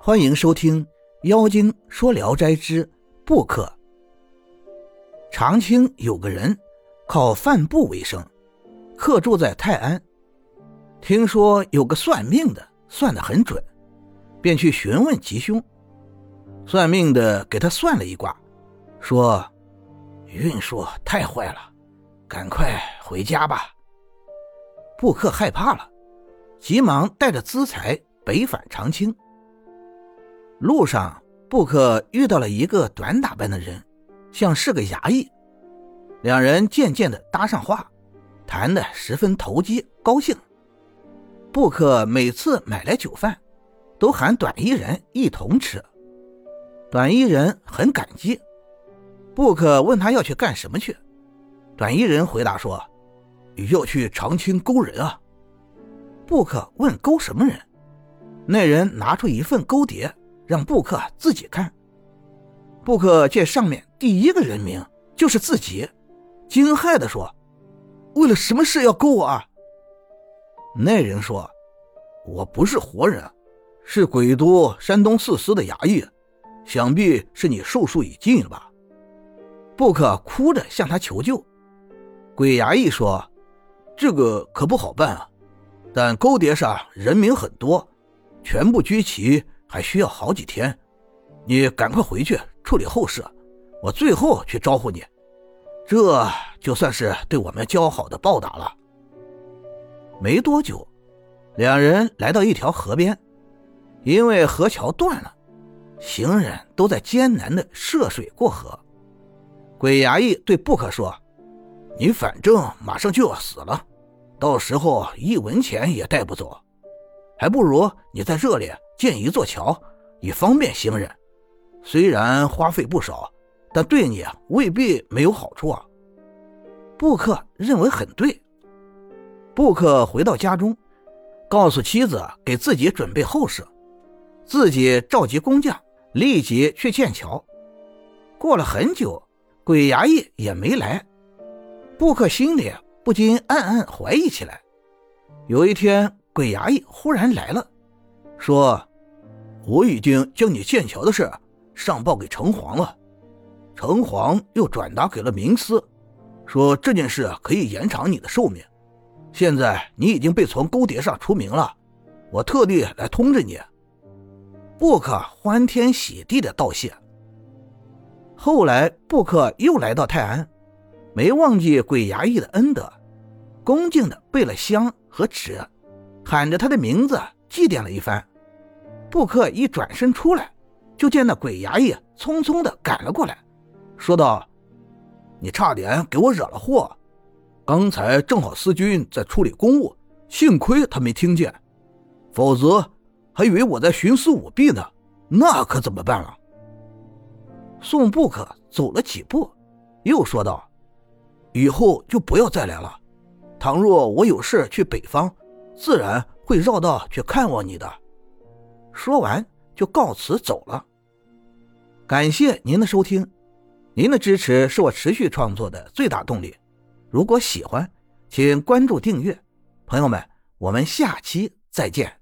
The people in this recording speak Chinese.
欢迎收听《妖精说聊斋之布客》。长清有个人靠贩布为生，客住在泰安。听说有个算命的算得很准，便去询问吉凶。算命的给他算了一卦，说运数太坏了，赶快回家吧。布克害怕了，急忙带着资财北返长清。路上，布克遇到了一个短打扮的人，像是个衙役。两人渐渐的搭上话，谈得十分投机高兴。布克每次买来酒饭，都喊短衣人一同吃。短衣人很感激。布克问他要去干什么去，短衣人回答说：“要去长青勾人啊。”布克问勾什么人，那人拿出一份勾碟。让布克自己看。布克见上面第一个人名就是自己，惊骇地说：“为了什么事要勾我？”啊？”那人说：“我不是活人，是鬼都山东四司的衙役，想必是你寿数已尽了吧？”布克哭着向他求救。鬼衙役说：“这个可不好办啊，但勾碟上人名很多，全部居齐。”还需要好几天，你赶快回去处理后事，我最后去招呼你，这就算是对我们交好的报答了。没多久，两人来到一条河边，因为河桥断了，行人都在艰难的涉水过河。鬼衙役对布克说：“你反正马上就要死了，到时候一文钱也带不走，还不如你在这里。”建一座桥，以方便行人。虽然花费不少，但对你未必没有好处啊。布克认为很对。布克回到家中，告诉妻子给自己准备后事，自己召集工匠，立即去建桥。过了很久，鬼衙役也没来，布克心里不禁暗暗怀疑起来。有一天，鬼衙役忽然来了，说。我已经将你建桥的事上报给城隍了，城隍又转达给了冥司，说这件事可以延长你的寿命。现在你已经被从勾碟上除名了，我特地来通知你。布克欢天喜地的道谢。后来布克又来到泰安，没忘记鬼衙役的恩德，恭敬的备了香和纸，喊着他的名字祭奠了一番。布克一转身出来，就见那鬼衙役匆匆的赶了过来，说道：“你差点给我惹了祸，刚才正好司军在处理公务，幸亏他没听见，否则还以为我在徇私舞弊呢，那可怎么办啊？”宋布克走了几步，又说道：“以后就不要再来了，倘若我有事去北方，自然会绕道去看望你的。”说完就告辞走了。感谢您的收听，您的支持是我持续创作的最大动力。如果喜欢，请关注订阅。朋友们，我们下期再见。